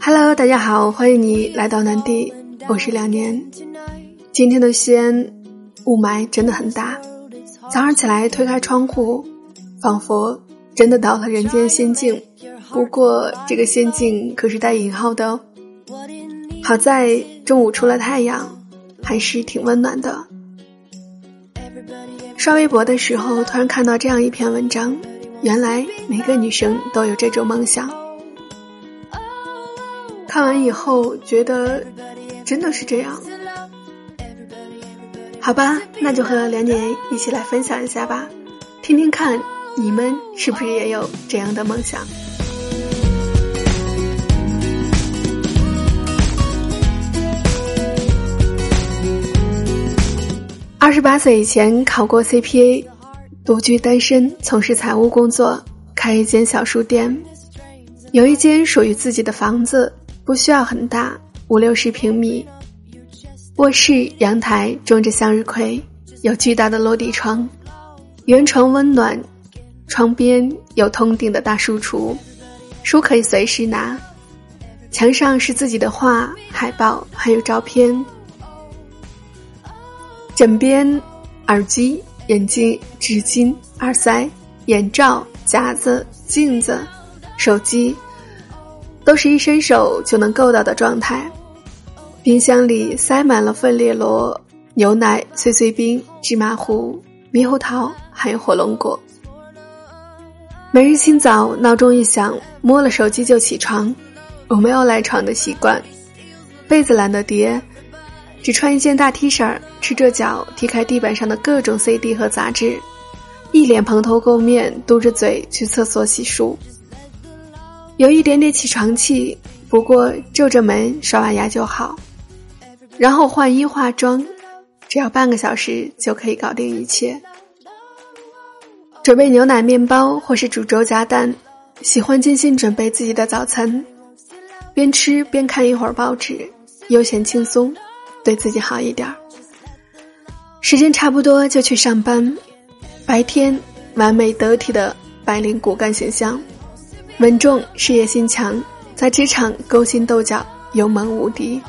Hello，大家好，欢迎你来到南地，我是两年。今天的西安雾霾真的很大，早上起来推开窗户，仿佛真的到了人间仙境。不过这个仙境可是带引号的哦。好在中午出了太阳，还是挺温暖的。刷微博的时候，突然看到这样一篇文章，原来每个女生都有这种梦想。看完以后，觉得真的是这样。好吧，那就和梁姐一起来分享一下吧，听听看你们是不是也有这样的梦想。二十八岁以前考过 CPA，独居单身，从事财务工作，开一间小书店，有一间属于自己的房子，不需要很大，五六十平米。卧室、阳台种着向日葵，有巨大的落地窗，圆床温暖，窗边有通顶的大书橱，书可以随时拿。墙上是自己的画、海报，还有照片。枕边、耳机、眼镜、纸巾、耳塞、眼罩、夹子、镜子、手机，都是一伸手就能够到的状态。冰箱里塞满了费列罗、牛奶、碎碎冰、芝麻糊、猕猴桃，还有火龙果。每日清早，闹钟一响，摸了手机就起床。我没有赖床的习惯，被子懒得叠，只穿一件大 T 恤，赤着脚踢开地板上的各种 CD 和杂志，一脸蓬头垢面，嘟着嘴去厕所洗漱。有一点点起床气，不过皱着眉刷完牙就好。然后换衣化妆，只要半个小时就可以搞定一切。准备牛奶、面包或是煮粥加蛋，喜欢精心准备自己的早餐，边吃边看一会儿报纸，悠闲轻松，对自己好一点儿。时间差不多就去上班，白天完美得体的白领骨干形象，稳重事业心强，在职场勾心斗角，勇猛无敌。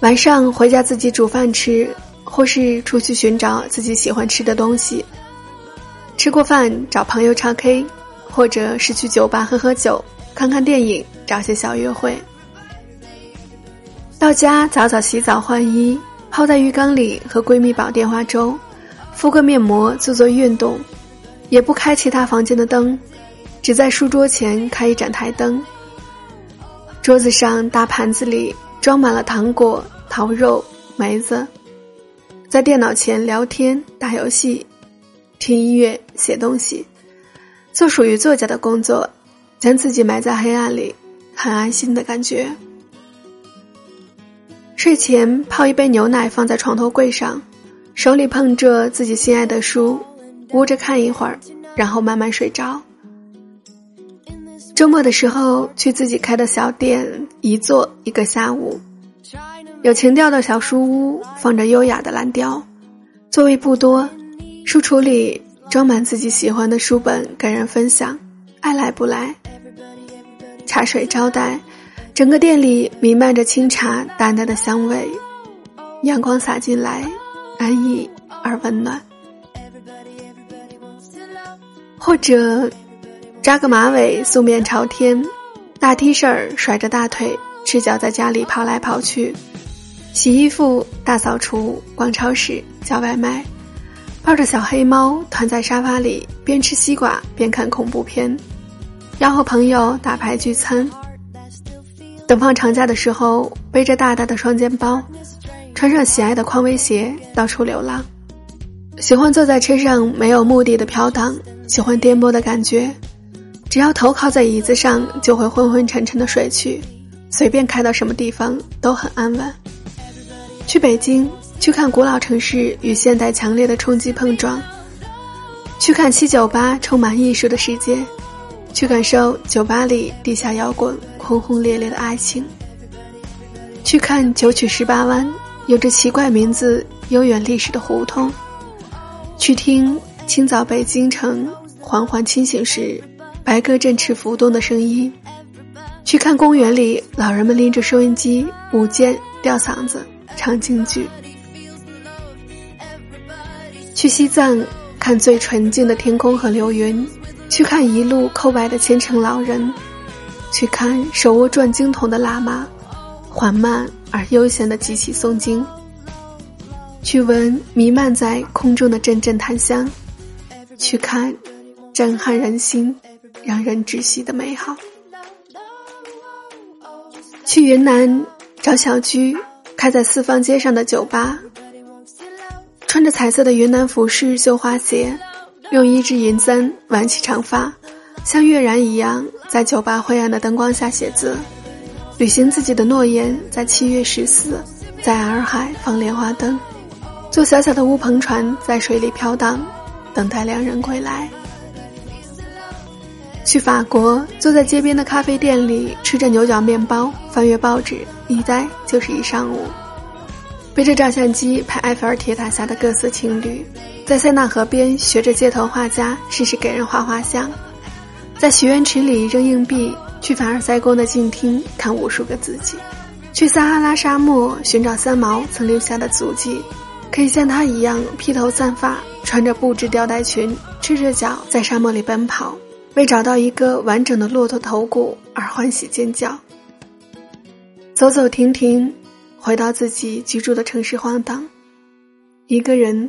晚上回家自己煮饭吃，或是出去寻找自己喜欢吃的东西。吃过饭找朋友唱 K，或者是去酒吧喝喝酒、看看电影，找些小约会。到家早早洗澡换衣，泡在浴缸里和闺蜜煲电话粥，敷个面膜做做运动，也不开其他房间的灯，只在书桌前开一盏台灯。桌子上大盘子里。装满了糖果、桃肉、梅子，在电脑前聊天、打游戏、听音乐、写东西，做属于作家的工作，将自己埋在黑暗里，很安心的感觉。睡前泡一杯牛奶放在床头柜上，手里捧着自己心爱的书，捂着看一会儿，然后慢慢睡着。周末的时候去自己开的小店，一坐一个下午。有情调的小书屋，放着优雅的蓝调，座位不多，书橱里装满自己喜欢的书本，跟人分享，爱来不来。茶水招待，整个店里弥漫着清茶淡淡的香味，阳光洒进来，安逸而温暖。或者。扎个马尾，素面朝天，大 T 恤甩着大腿，赤脚在家里跑来跑去，洗衣服、大扫除、逛超市、叫外卖，抱着小黑猫团在沙发里，边吃西瓜边看恐怖片，要和朋友打牌聚餐。等放长假的时候，背着大大的双肩包，穿上喜爱的匡威鞋，到处流浪。喜欢坐在车上没有目的的飘荡，喜欢颠簸的感觉。只要头靠在椅子上，就会昏昏沉沉的睡去，随便开到什么地方都很安稳。去北京，去看古老城市与现代强烈的冲击碰撞；去看七九八充满艺术的世界；去感受酒吧里地下摇滚轰轰烈烈的爱情；去看九曲十八弯有着奇怪名字、悠远历史的胡同；去听清早北京城缓缓清醒时，白鸽振翅浮动的声音；去看公园里老人们拎着收音机，舞剑吊嗓子唱京剧；去西藏看最纯净的天空和流云；去看一路叩拜的虔诚老人；去看手握转经筒的喇嘛，缓慢而悠闲的集起诵经。去闻弥漫在空中的阵阵檀香，去看震撼人心、让人窒息的美好。去云南找小居，开在四方街上的酒吧，穿着彩色的云南服饰、绣花鞋，用一支银簪挽起长发，像月然一样在酒吧灰暗的灯光下写字，履行自己的诺言，在七月十四，在洱海放莲花灯。坐小小的乌篷船在水里飘荡，等待良人归来。去法国，坐在街边的咖啡店里，吃着牛角面包，翻阅报纸，一待就是一上午。背着照相机拍埃菲尔铁塔下的各色情侣，在塞纳河边学着街头画家试试给人画画像，在许愿池里扔硬币，去凡尔赛宫的镜厅看无数个自己，去撒哈拉沙漠寻找三毛曾留下的足迹。可以像他一样披头散发，穿着布质吊带裙，赤着脚在沙漠里奔跑，为找到一个完整的骆驼头骨而欢喜尖叫。走走停停，回到自己居住的城市晃荡，一个人，